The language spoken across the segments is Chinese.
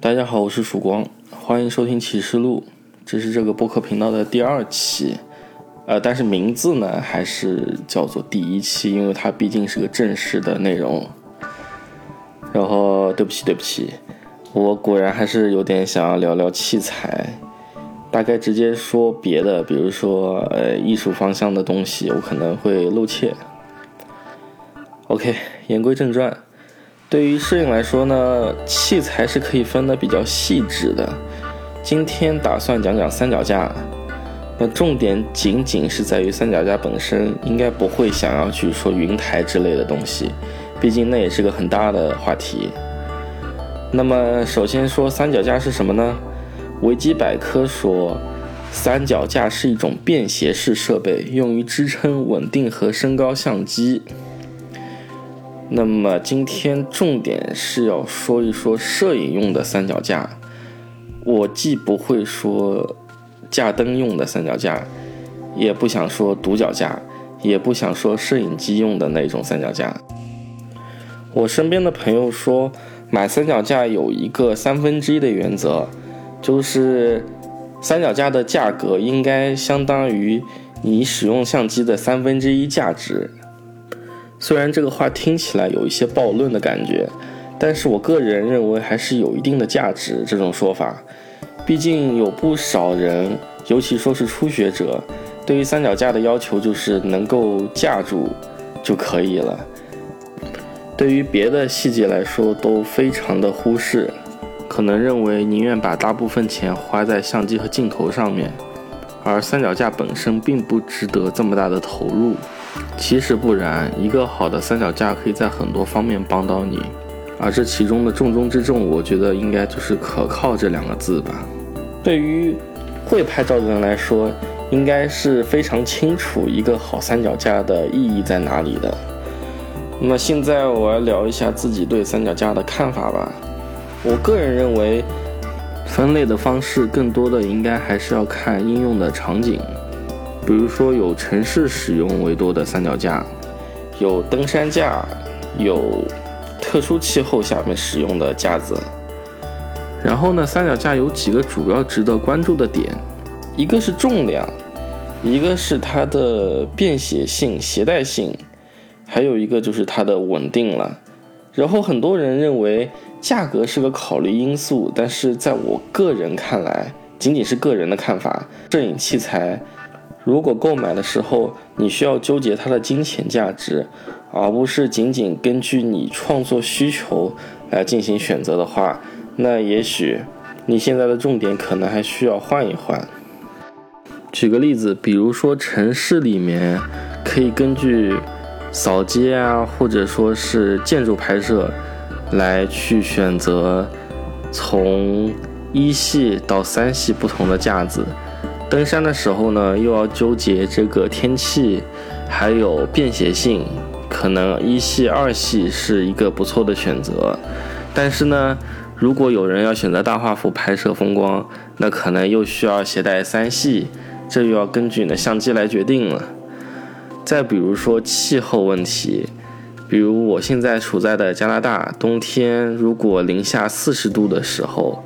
大家好，我是曙光，欢迎收听启示录。这是这个播客频道的第二期，呃，但是名字呢还是叫做第一期，因为它毕竟是个正式的内容。然后，对不起，对不起，我果然还是有点想要聊聊器材，大概直接说别的，比如说呃艺术方向的东西，我可能会露怯。OK，言归正传。对于摄影来说呢，器材是可以分的比较细致的。今天打算讲讲三脚架，那重点仅仅是在于三脚架本身，应该不会想要去说云台之类的东西，毕竟那也是个很大的话题。那么首先说三脚架是什么呢？维基百科说，三脚架是一种便携式设备，用于支撑稳定和升高相机。那么今天重点是要说一说摄影用的三脚架。我既不会说架灯用的三脚架，也不想说独脚架，也不想说摄影机用的那种三脚架。我身边的朋友说，买三脚架有一个三分之一的原则，就是三脚架的价格应该相当于你使用相机的三分之一价值。虽然这个话听起来有一些暴论的感觉，但是我个人认为还是有一定的价值。这种说法，毕竟有不少人，尤其说是初学者，对于三脚架的要求就是能够架住就可以了，对于别的细节来说都非常的忽视，可能认为宁愿把大部分钱花在相机和镜头上面，而三脚架本身并不值得这么大的投入。其实不然，一个好的三脚架可以在很多方面帮到你，而这其中的重中之重，我觉得应该就是可靠这两个字吧。对于会拍照的人来说，应该是非常清楚一个好三脚架的意义在哪里的。那么现在我要聊一下自己对三脚架的看法吧。我个人认为，分类的方式更多的应该还是要看应用的场景。比如说有城市使用为多的三脚架，有登山架，有特殊气候下面使用的架子。然后呢，三脚架有几个主要值得关注的点，一个是重量，一个是它的便携性、携带性，还有一个就是它的稳定了。然后很多人认为价格是个考虑因素，但是在我个人看来，仅仅是个人的看法，摄影器材。如果购买的时候你需要纠结它的金钱价值，而不是仅仅根据你创作需求来进行选择的话，那也许你现在的重点可能还需要换一换。举个例子，比如说城市里面可以根据扫街啊，或者说是建筑拍摄来去选择从一系到三系不同的架子。登山的时候呢，又要纠结这个天气，还有便携性，可能一系、二系是一个不错的选择。但是呢，如果有人要选择大画幅拍摄风光，那可能又需要携带三系，这又要根据你的相机来决定了。再比如说气候问题，比如我现在处在的加拿大，冬天如果零下四十度的时候。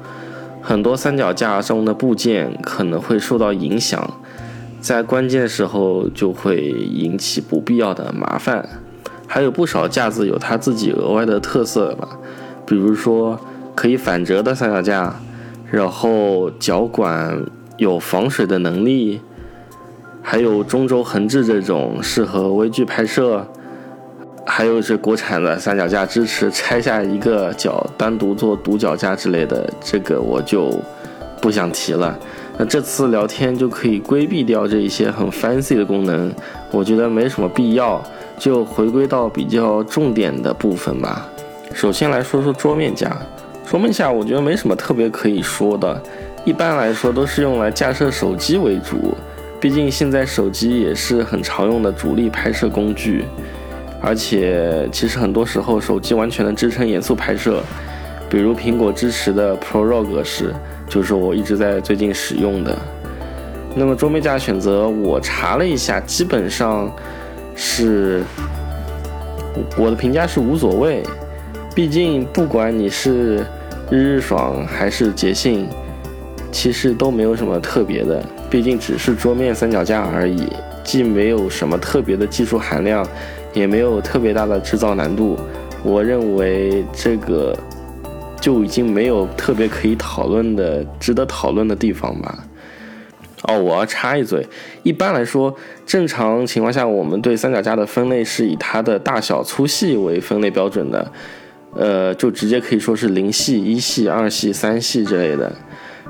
很多三脚架中的部件可能会受到影响，在关键时候就会引起不必要的麻烦。还有不少架子有它自己额外的特色吧，比如说可以反折的三脚架，然后脚管有防水的能力，还有中轴横置这种适合微距拍摄。还有是国产的三脚架支持拆下一个脚单独做独脚架之类的，这个我就不想提了。那这次聊天就可以规避掉这一些很 fancy 的功能，我觉得没什么必要，就回归到比较重点的部分吧。首先来说说桌面架，桌面架我觉得没什么特别可以说的，一般来说都是用来架设手机为主，毕竟现在手机也是很常用的主力拍摄工具。而且，其实很多时候手机完全能支撑严肃拍摄，比如苹果支持的 ProRAW 格式，就是我一直在最近使用的。那么桌面架选择，我查了一下，基本上是我的评价是无所谓，毕竟不管你是日日爽还是捷信，其实都没有什么特别的，毕竟只是桌面三脚架而已，既没有什么特别的技术含量，也没有特别大的制造难度。我认为这个就已经没有特别可以讨论的、值得讨论的地方吧。哦，我要插一嘴，一般来说，正常情况下，我们对三脚架的分类是以它的大小、粗细为分类标准的，呃，就直接可以说是零系、一系、二系、三系之类的。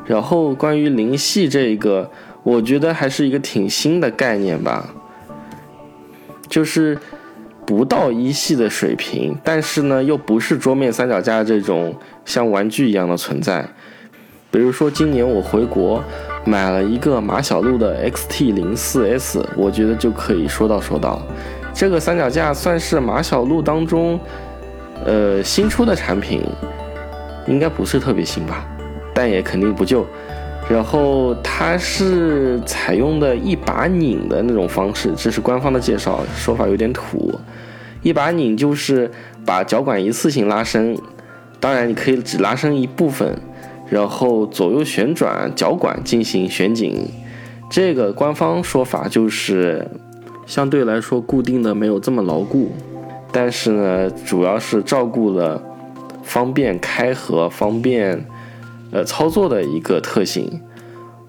然后关于零系这一个，我觉得还是一个挺新的概念吧，就是不到一系的水平，但是呢，又不是桌面三脚架这种像玩具一样的存在。比如说今年我回国。买了一个马小璐的 XT 零四 S，我觉得就可以说到说到。这个三脚架算是马小璐当中，呃新出的产品，应该不是特别新吧，但也肯定不旧。然后它是采用的一把拧的那种方式，这是官方的介绍，说法有点土。一把拧就是把脚管一次性拉伸，当然你可以只拉伸一部分。然后左右旋转脚管进行旋紧，这个官方说法就是相对来说固定的没有这么牢固，但是呢，主要是照顾了方便开合、方便呃操作的一个特性。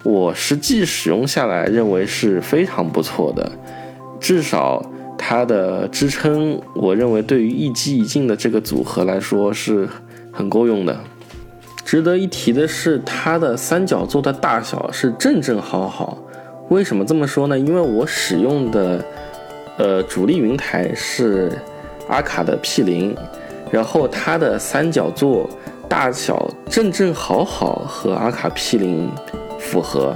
我实际使用下来认为是非常不错的，至少它的支撑，我认为对于一机一镜的这个组合来说是很够用的。值得一提的是，它的三角座的大小是正正好好。为什么这么说呢？因为我使用的，呃，主力云台是阿卡的 P 零，然后它的三角座大小正正好好和阿卡 P 零符合，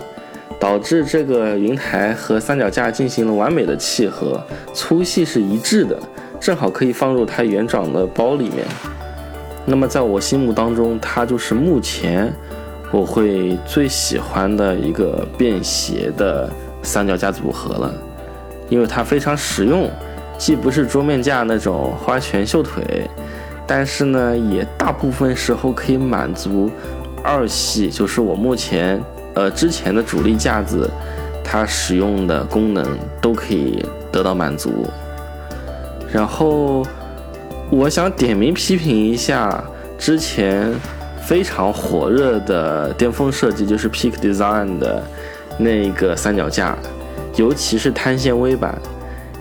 导致这个云台和三脚架进行了完美的契合，粗细是一致的，正好可以放入它原长的包里面。那么在我心目当中，它就是目前我会最喜欢的一个便携的三脚架组合了，因为它非常实用，既不是桌面架那种花拳绣腿，但是呢，也大部分时候可以满足二系，就是我目前呃之前的主力架子它使用的功能都可以得到满足，然后。我想点名批评一下之前非常火热的巅峰设计，就是 Peak Design 的那个三脚架，尤其是碳纤维版，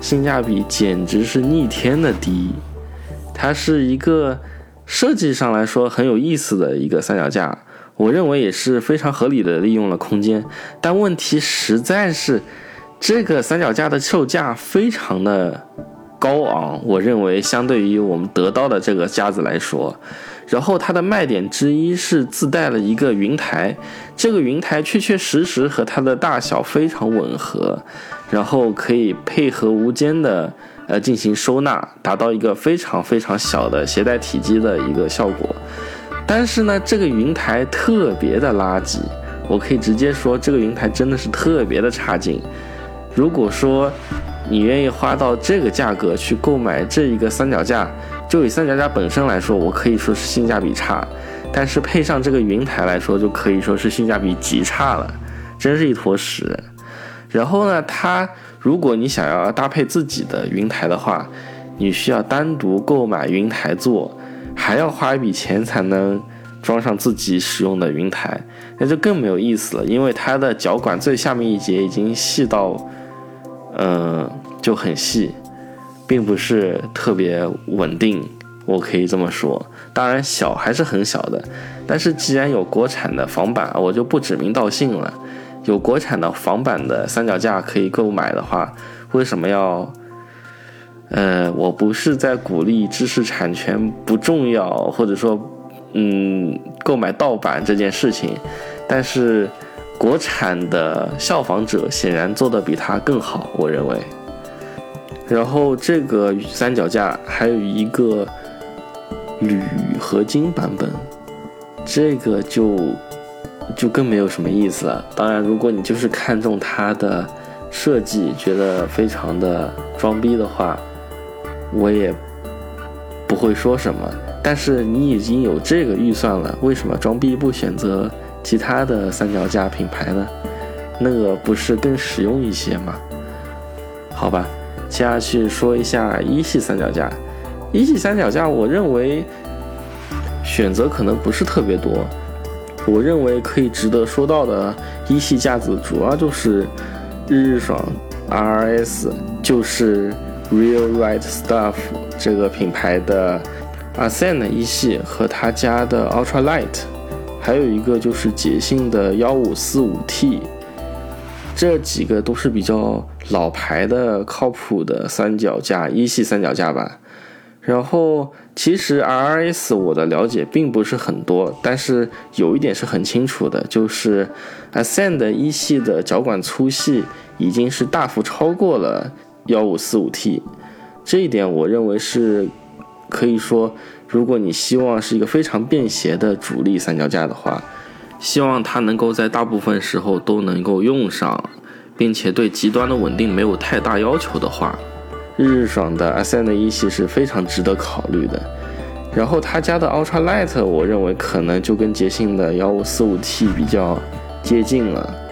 性价比简直是逆天的低。它是一个设计上来说很有意思的一个三脚架，我认为也是非常合理的利用了空间。但问题实在是，这个三脚架的售价非常的。高昂，我认为相对于我们得到的这个架子来说，然后它的卖点之一是自带了一个云台，这个云台确确实实和它的大小非常吻合，然后可以配合无间的呃进行收纳，达到一个非常非常小的携带体积的一个效果。但是呢，这个云台特别的垃圾，我可以直接说这个云台真的是特别的差劲。如果说你愿意花到这个价格去购买这一个三脚架，就以三脚架本身来说，我可以说是性价比差，但是配上这个云台来说，就可以说是性价比极差了，真是一坨屎。然后呢，它如果你想要搭配自己的云台的话，你需要单独购买云台座，还要花一笔钱才能装上自己使用的云台，那就更没有意思了，因为它的脚管最下面一节已经细到。嗯，就很细，并不是特别稳定，我可以这么说。当然小还是很小的，但是既然有国产的仿版，我就不指名道姓了。有国产的仿版的三脚架可以购买的话，为什么要？呃，我不是在鼓励知识产权不重要，或者说，嗯，购买盗版这件事情，但是。国产的效仿者显然做的比它更好，我认为。然后这个三脚架还有一个铝合金版本，这个就就更没有什么意思了。当然，如果你就是看中它的设计，觉得非常的装逼的话，我也不会说什么。但是你已经有这个预算了，为什么装逼不选择其他的三脚架品牌呢？那个不是更实用一些吗？好吧，接下去说一下一系三脚架。一系三脚架，我认为选择可能不是特别多。我认为可以值得说到的一系架子，主要就是日日爽 RS，就是 Real Right Stuff 这个品牌的。Ascend 一系和他家的 Ultra Light，还有一个就是捷信的幺五四五 T，这几个都是比较老牌的、靠谱的三脚架一系三脚架吧。然后其实 RS 我的了解并不是很多，但是有一点是很清楚的，就是 Ascend 一系的脚管粗细已经是大幅超过了幺五四五 T，这一点我认为是。可以说，如果你希望是一个非常便携的主力三脚架的话，希望它能够在大部分时候都能够用上，并且对极端的稳定没有太大要求的话，日日爽的 S N 一系是非常值得考虑的。然后他家的 Ultra Light，我认为可能就跟捷信的幺五四五 T 比较接近了。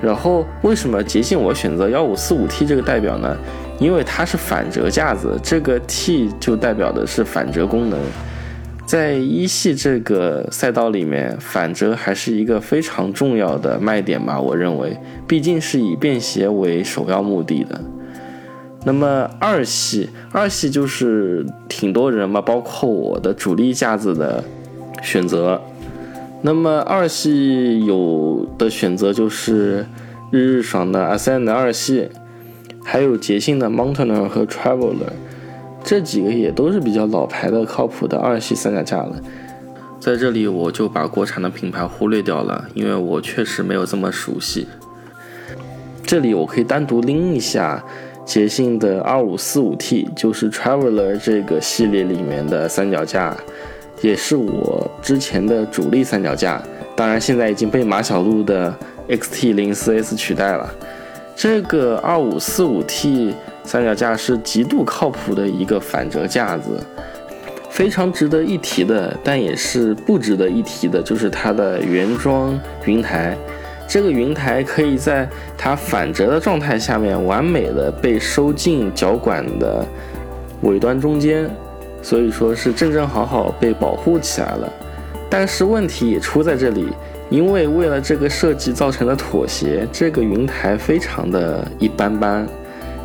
然后为什么捷信我选择幺五四五 T 这个代表呢？因为它是反折架子，这个 T 就代表的是反折功能，在一系这个赛道里面，反折还是一个非常重要的卖点吧。我认为，毕竟是以便携为首要目的的。那么二系，二系就是挺多人嘛，包括我的主力架子的选择。那么二系有的选择就是日日爽的 Ascend 二系。还有捷信的 mountainer 和 Traveler，这几个也都是比较老牌的、靠谱的二系三脚架了。在这里我就把国产的品牌忽略掉了，因为我确实没有这么熟悉。这里我可以单独拎一下捷信的 2545T，就是 Traveler 这个系列里面的三脚架，也是我之前的主力三脚架。当然，现在已经被马小璐的 XT04S 取代了。这个二五四五 T 三脚架是极度靠谱的一个反折架子，非常值得一提的，但也是不值得一提的，就是它的原装云台。这个云台可以在它反折的状态下面完美的被收进脚管的尾端中间，所以说是正正好好被保护起来了。但是问题也出在这里。因为为了这个设计造成的妥协，这个云台非常的一般般，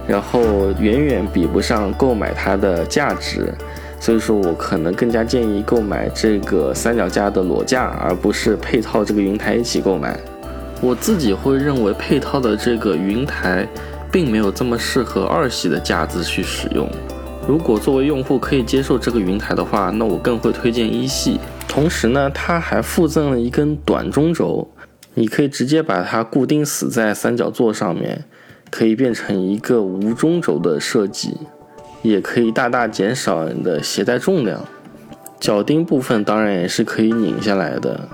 然后远远比不上购买它的价值，所以说我可能更加建议购买这个三脚架的裸架，而不是配套这个云台一起购买。我自己会认为配套的这个云台，并没有这么适合二系的架子去使用。如果作为用户可以接受这个云台的话，那我更会推荐一系。同时呢，它还附赠了一根短中轴，你可以直接把它固定死在三角座上面，可以变成一个无中轴的设计，也可以大大减少你的携带重量。脚钉部分当然也是可以拧下来的。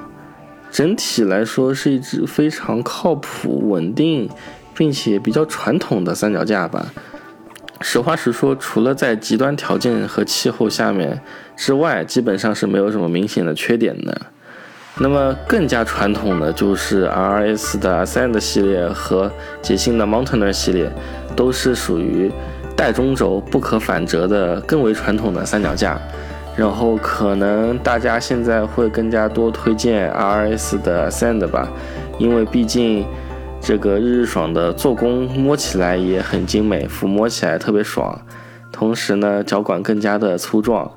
整体来说是一只非常靠谱、稳定，并且比较传统的三脚架吧。实话实说，除了在极端条件和气候下面之外，基本上是没有什么明显的缺点的。那么更加传统的就是 RS 的 Ascend 系列和捷信的 Mountaineer 系列，都是属于带中轴、不可反折的更为传统的三脚架。然后可能大家现在会更加多推荐 RS 的 Ascend 吧，因为毕竟。这个日日爽的做工摸起来也很精美，抚摸起来特别爽，同时呢脚管更加的粗壮，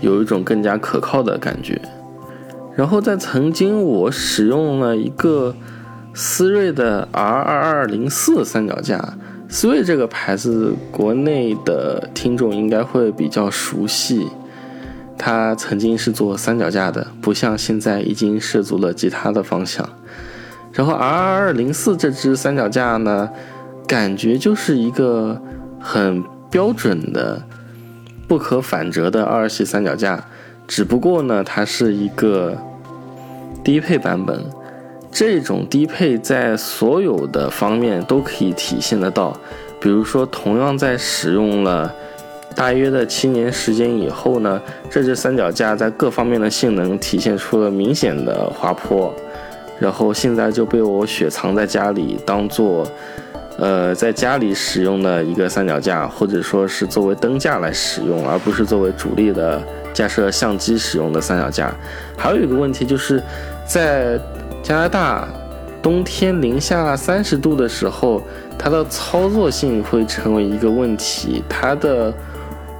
有一种更加可靠的感觉。然后在曾经我使用了一个思锐的 R 二二零四三脚架，思锐这个牌子国内的听众应该会比较熟悉，它曾经是做三脚架的，不像现在已经涉足了其他的方向。然后 R 二零四这只三脚架呢，感觉就是一个很标准的不可反折的二系三脚架，只不过呢，它是一个低配版本。这种低配在所有的方面都可以体现得到，比如说同样在使用了大约的七年时间以后呢，这只三脚架在各方面的性能体现出了明显的滑坡，然后现在就被我雪藏在家里，当做呃在家里使用的一个三脚架，或者说是作为灯架来使用，而不是作为主力的架设相机使用的三脚架。还有一个问题就是，在加拿大冬天零下三十度的时候，它的操作性会成为一个问题，它的。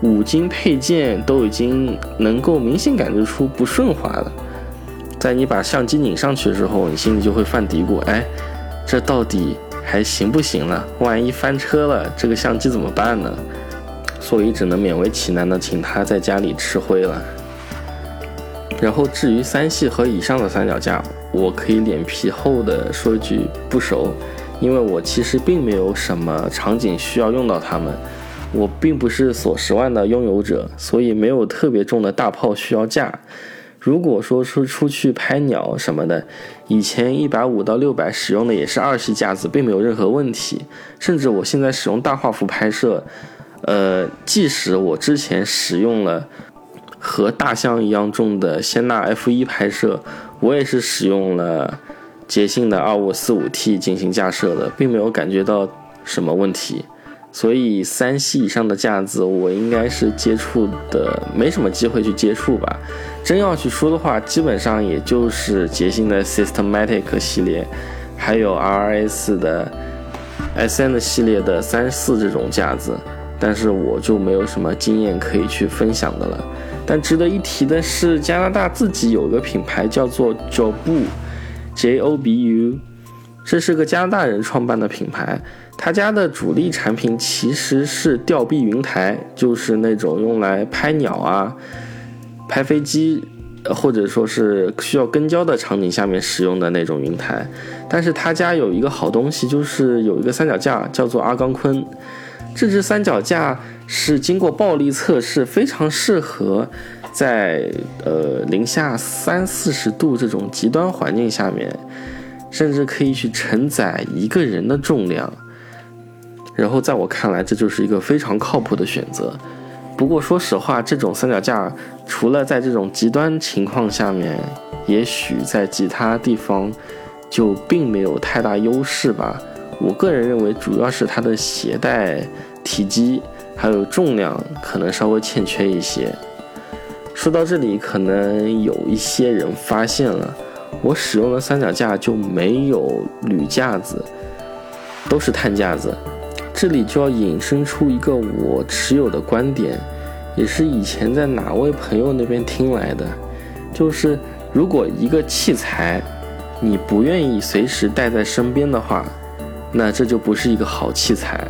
五金配件都已经能够明显感觉出不顺滑了，在你把相机拧上去的时候，你心里就会犯嘀咕：哎，这到底还行不行了？万一翻车了，这个相机怎么办呢？所以只能勉为其难的请他在家里吃灰了。然后至于三系和以上的三脚架，我可以脸皮厚的说一句不熟，因为我其实并没有什么场景需要用到它们。我并不是锁十万的拥有者，所以没有特别重的大炮需要架。如果说出出去拍鸟什么的，以前一百五到六百使用的也是二系架子，并没有任何问题。甚至我现在使用大画幅拍摄，呃，即使我之前使用了和大象一样重的仙纳 F 一拍摄，我也是使用了捷信的二五四五 T 进行架设的，并没有感觉到什么问题。所以三系以上的架子，我应该是接触的没什么机会去接触吧。真要去说的话，基本上也就是捷星的 Systematic 系列，还有 RS 的 SN 系列的三四这种架子。但是我就没有什么经验可以去分享的了。但值得一提的是，加拿大自己有个品牌叫做 Jobu，J O B U，这是个加拿大人创办的品牌。他家的主力产品其实是吊臂云台，就是那种用来拍鸟啊、拍飞机，或者说是需要跟焦的场景下面使用的那种云台。但是他家有一个好东西，就是有一个三脚架，叫做阿冈昆。这只三脚架是经过暴力测试，非常适合在呃零下三四十度这种极端环境下面，甚至可以去承载一个人的重量。然后在我看来，这就是一个非常靠谱的选择。不过说实话，这种三脚架除了在这种极端情况下面，也许在其他地方就并没有太大优势吧。我个人认为，主要是它的携带体积还有重量可能稍微欠缺一些。说到这里，可能有一些人发现了，我使用的三脚架就没有铝架子，都是碳架子。这里就要引申出一个我持有的观点，也是以前在哪位朋友那边听来的，就是如果一个器材你不愿意随时带在身边的话，那这就不是一个好器材。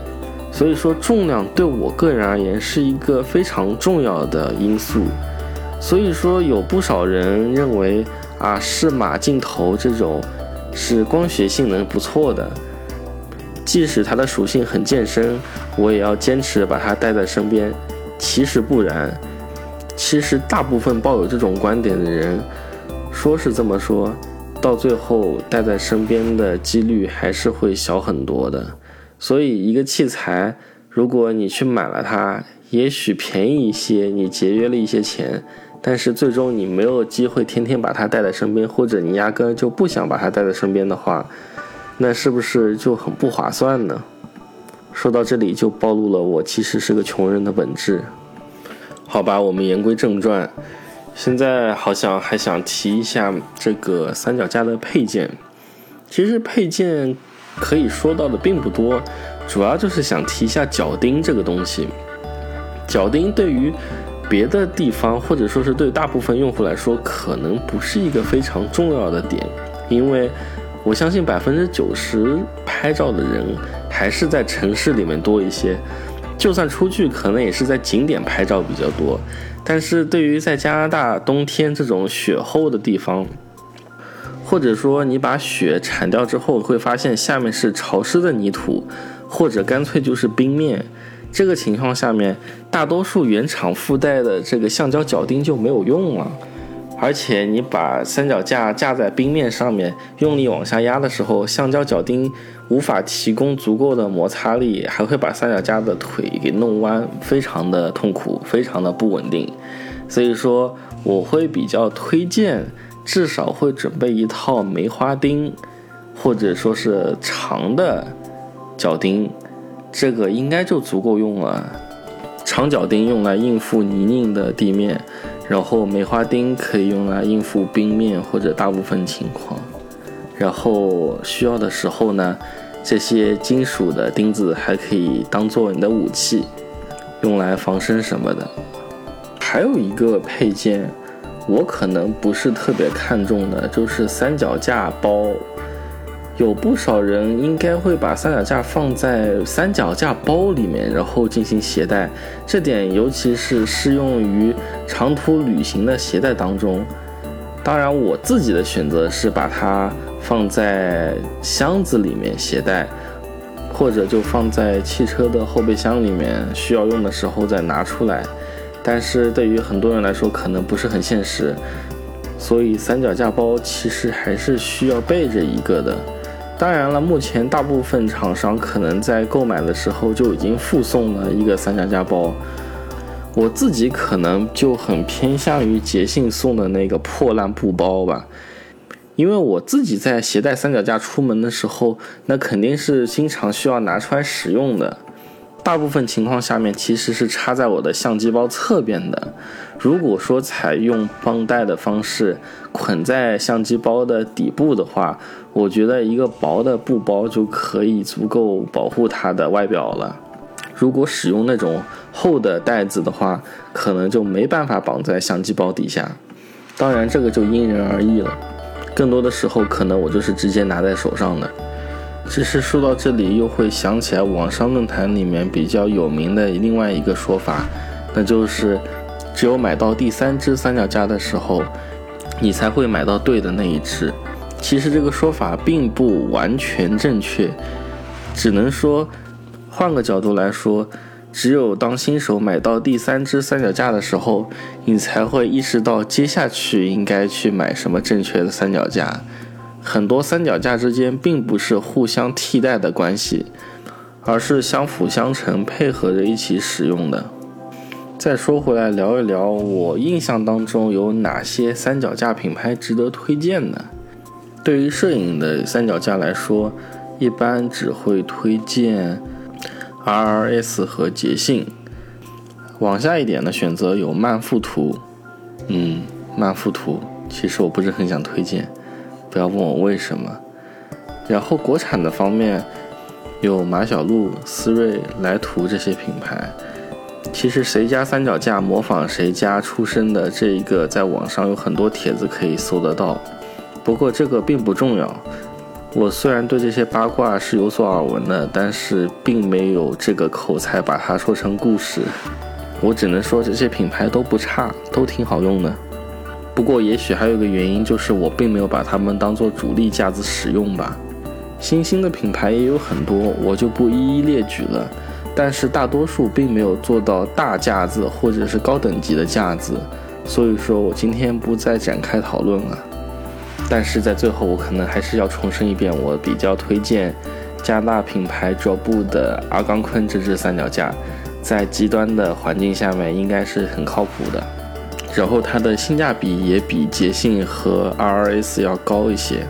所以说重量对我个人而言是一个非常重要的因素。所以说有不少人认为啊，适马镜头这种是光学性能不错的。即使它的属性很健身，我也要坚持把它带在身边。其实不然，其实大部分抱有这种观点的人，说是这么说，到最后带在身边的几率还是会小很多的。所以，一个器材，如果你去买了它，也许便宜一些，你节约了一些钱，但是最终你没有机会天天把它带在身边，或者你压根就不想把它带在身边的话。那是不是就很不划算呢？说到这里就暴露了我其实是个穷人的本质。好吧，我们言归正传，现在好像还想提一下这个三脚架的配件。其实配件可以说到的并不多，主要就是想提一下脚钉这个东西。脚钉对于别的地方或者说是对大部分用户来说，可能不是一个非常重要的点，因为。我相信百分之九十拍照的人还是在城市里面多一些，就算出去，可能也是在景点拍照比较多。但是对于在加拿大冬天这种雪厚的地方，或者说你把雪铲掉之后，会发现下面是潮湿的泥土，或者干脆就是冰面，这个情况下面，大多数原厂附带的这个橡胶脚钉就没有用了。而且你把三脚架架在冰面上面，用力往下压的时候，橡胶脚钉无法提供足够的摩擦力，还会把三脚架的腿给弄弯，非常的痛苦，非常的不稳定。所以说，我会比较推荐，至少会准备一套梅花钉，或者说是长的脚钉，这个应该就足够用了。长脚钉用来应付泥泞的地面。然后梅花钉可以用来应付冰面或者大部分情况，然后需要的时候呢，这些金属的钉子还可以当做你的武器，用来防身什么的。还有一个配件，我可能不是特别看重的，就是三脚架包。有不少人应该会把三脚架放在三脚架包里面，然后进行携带。这点尤其是适用于长途旅行的携带当中。当然，我自己的选择是把它放在箱子里面携带，或者就放在汽车的后备箱里面，需要用的时候再拿出来。但是对于很多人来说，可能不是很现实，所以三脚架包其实还是需要备着一个的。当然了，目前大部分厂商可能在购买的时候就已经附送了一个三脚架包。我自己可能就很偏向于捷信送的那个破烂布包吧，因为我自己在携带三脚架出门的时候，那肯定是经常需要拿出来使用的。大部分情况下面其实是插在我的相机包侧边的。如果说采用绷带的方式捆在相机包的底部的话，我觉得一个薄的布包就可以足够保护它的外表了。如果使用那种厚的袋子的话，可能就没办法绑在相机包底下。当然，这个就因人而异了。更多的时候，可能我就是直接拿在手上的。只是说到这里，又会想起来网上论坛里面比较有名的另外一个说法，那就是只有买到第三只三脚架的时候，你才会买到对的那一只。其实这个说法并不完全正确，只能说换个角度来说，只有当新手买到第三只三脚架的时候，你才会意识到接下去应该去买什么正确的三脚架。很多三脚架之间并不是互相替代的关系，而是相辅相成，配合着一起使用的。再说回来，聊一聊我印象当中有哪些三脚架品牌值得推荐呢？对于摄影的三脚架来说，一般只会推荐 RRS 和捷信。往下一点的选择有曼富图，嗯，曼富图其实我不是很想推荐。不要问我为什么。然后国产的方面，有马小璐、思锐、来图这些品牌。其实谁家三脚架模仿谁家出身的这一个，在网上有很多帖子可以搜得到。不过这个并不重要。我虽然对这些八卦是有所耳闻的，但是并没有这个口才把它说成故事。我只能说这些品牌都不差，都挺好用的。不过，也许还有个原因，就是我并没有把它们当做主力架子使用吧。新兴的品牌也有很多，我就不一一列举了。但是大多数并没有做到大架子或者是高等级的架子，所以说我今天不再展开讨论了。但是在最后，我可能还是要重申一遍，我比较推荐加拿大品牌卓布的阿冈昆这支三脚架，在极端的环境下面应该是很靠谱的。然后它的性价比也比捷信和 R S 要高一些。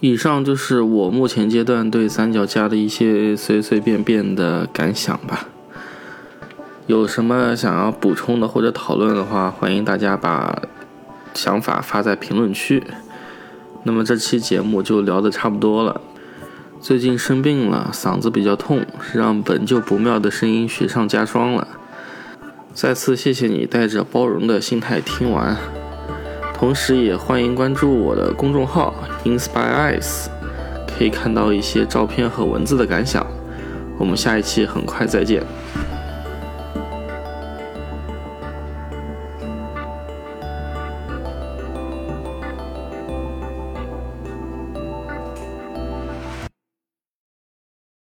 以上就是我目前阶段对三脚架的一些随随便便的感想吧。有什么想要补充的或者讨论的话，欢迎大家把想法发在评论区。那么这期节目就聊得差不多了。最近生病了，嗓子比较痛，让本就不妙的声音雪上加霜了。再次谢谢你带着包容的心态听完，同时也欢迎关注我的公众号 Inspire Eyes，可以看到一些照片和文字的感想。我们下一期很快再见。